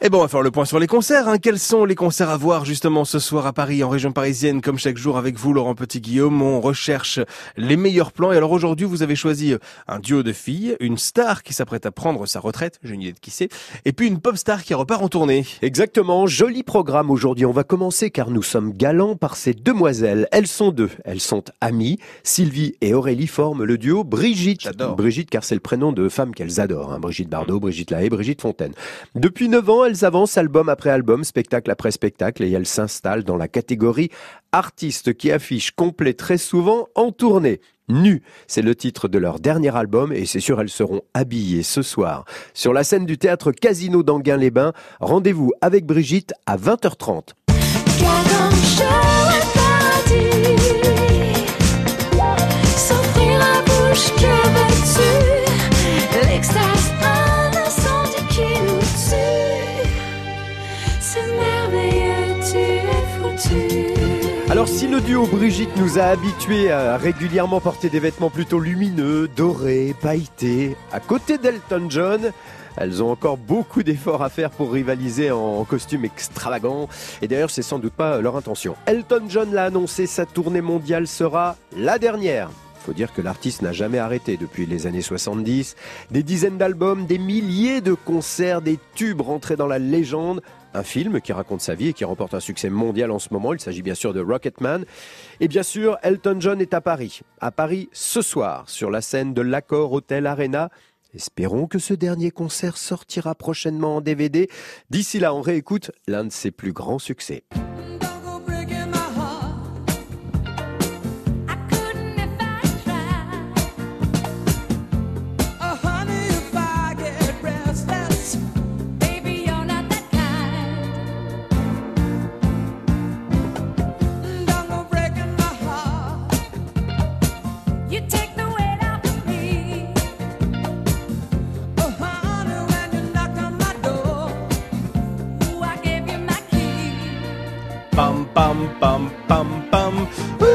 Et bon, on va faire le point sur les concerts. Hein. Quels sont les concerts à voir justement ce soir à Paris, en région parisienne, comme chaque jour avec vous, Laurent Petit-Guillaume? On recherche les meilleurs plans. Et alors aujourd'hui, vous avez choisi euh, un duo de filles, une star qui s'apprête à prendre sa retraite, j'ai une idée de qui c'est, et puis une pop star qui repart en tournée. Exactement, joli programme aujourd'hui. On va commencer car nous sommes galants par ces demoiselles. Elles sont deux, elles sont amies. Sylvie et Aurélie forment le duo Brigitte. J'adore. Brigitte car c'est le prénom de femme qu'elles adorent. hein. Brigitte Bardot, Brigitte Lahaye, Brigitte Fontaine. Depuis 9 ans, elles avancent album après album, spectacle après spectacle et elles s'installent dans la catégorie artistes qui affichent complet très souvent en tournée. Nu, c'est le titre de leur dernier album et c'est sûr elles seront habillées ce soir sur la scène du théâtre Casino d'Anguin-les-Bains. Rendez-vous avec Brigitte à 20h30. Alors si le duo Brigitte nous a habitués à régulièrement porter des vêtements plutôt lumineux, dorés, pailletés, à côté d'Elton John, elles ont encore beaucoup d'efforts à faire pour rivaliser en costume extravagant. Et d'ailleurs, c'est sans doute pas leur intention. Elton John l'a annoncé, sa tournée mondiale sera la dernière. Faut dire que l'artiste n'a jamais arrêté depuis les années 70. Des dizaines d'albums, des milliers de concerts, des tubes rentrés dans la légende. Un film qui raconte sa vie et qui remporte un succès mondial en ce moment. Il s'agit bien sûr de Rocketman. Et bien sûr, Elton John est à Paris. À Paris ce soir, sur la scène de l'Accor Hotel Arena. Espérons que ce dernier concert sortira prochainement en DVD. D'ici là, on réécoute l'un de ses plus grands succès. bum. Ooh.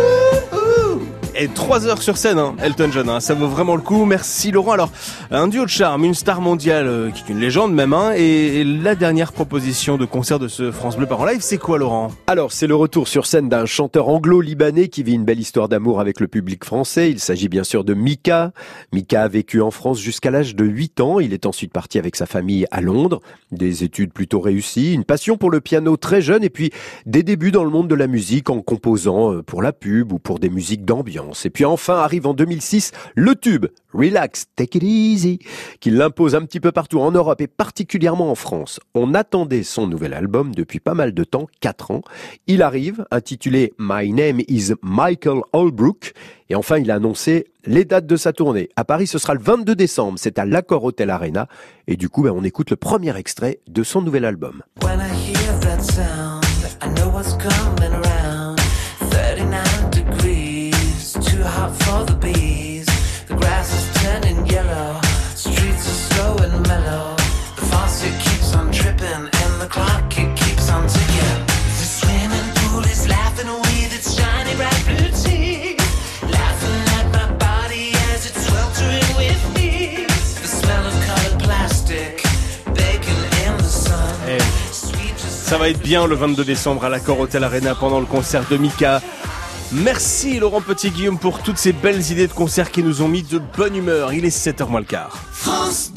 Et trois heures sur scène, hein, Elton John, hein, ça vaut vraiment le coup. Merci Laurent. Alors, un duo de charme, une star mondiale, euh, qui est une légende même, hein, et la dernière proposition de concert de ce France Bleu par en live, c'est quoi Laurent? Alors, c'est le retour sur scène d'un chanteur anglo-libanais qui vit une belle histoire d'amour avec le public français. Il s'agit bien sûr de Mika. Mika a vécu en France jusqu'à l'âge de 8 ans. Il est ensuite parti avec sa famille à Londres. Des études plutôt réussies, une passion pour le piano très jeune et puis des débuts dans le monde de la musique en composant euh, pour la pub ou pour des musiques d'ambiance. Et puis enfin arrive en 2006 le tube Relax, Take It Easy, qui l'impose un petit peu partout en Europe et particulièrement en France. On attendait son nouvel album depuis pas mal de temps, 4 ans. Il arrive, intitulé My Name is Michael Holbrook. Et enfin, il a annoncé les dates de sa tournée. À Paris, ce sera le 22 décembre. C'est à l'Accor Hotel Arena. Et du coup, ben, on écoute le premier extrait de son nouvel album. Ça va être bien le 22 décembre à l'Accor Hotel Arena pendant le concert de Mika. Merci Laurent Petit-Guillaume pour toutes ces belles idées de concert qui nous ont mis de bonne humeur. Il est 7h moins le quart. France.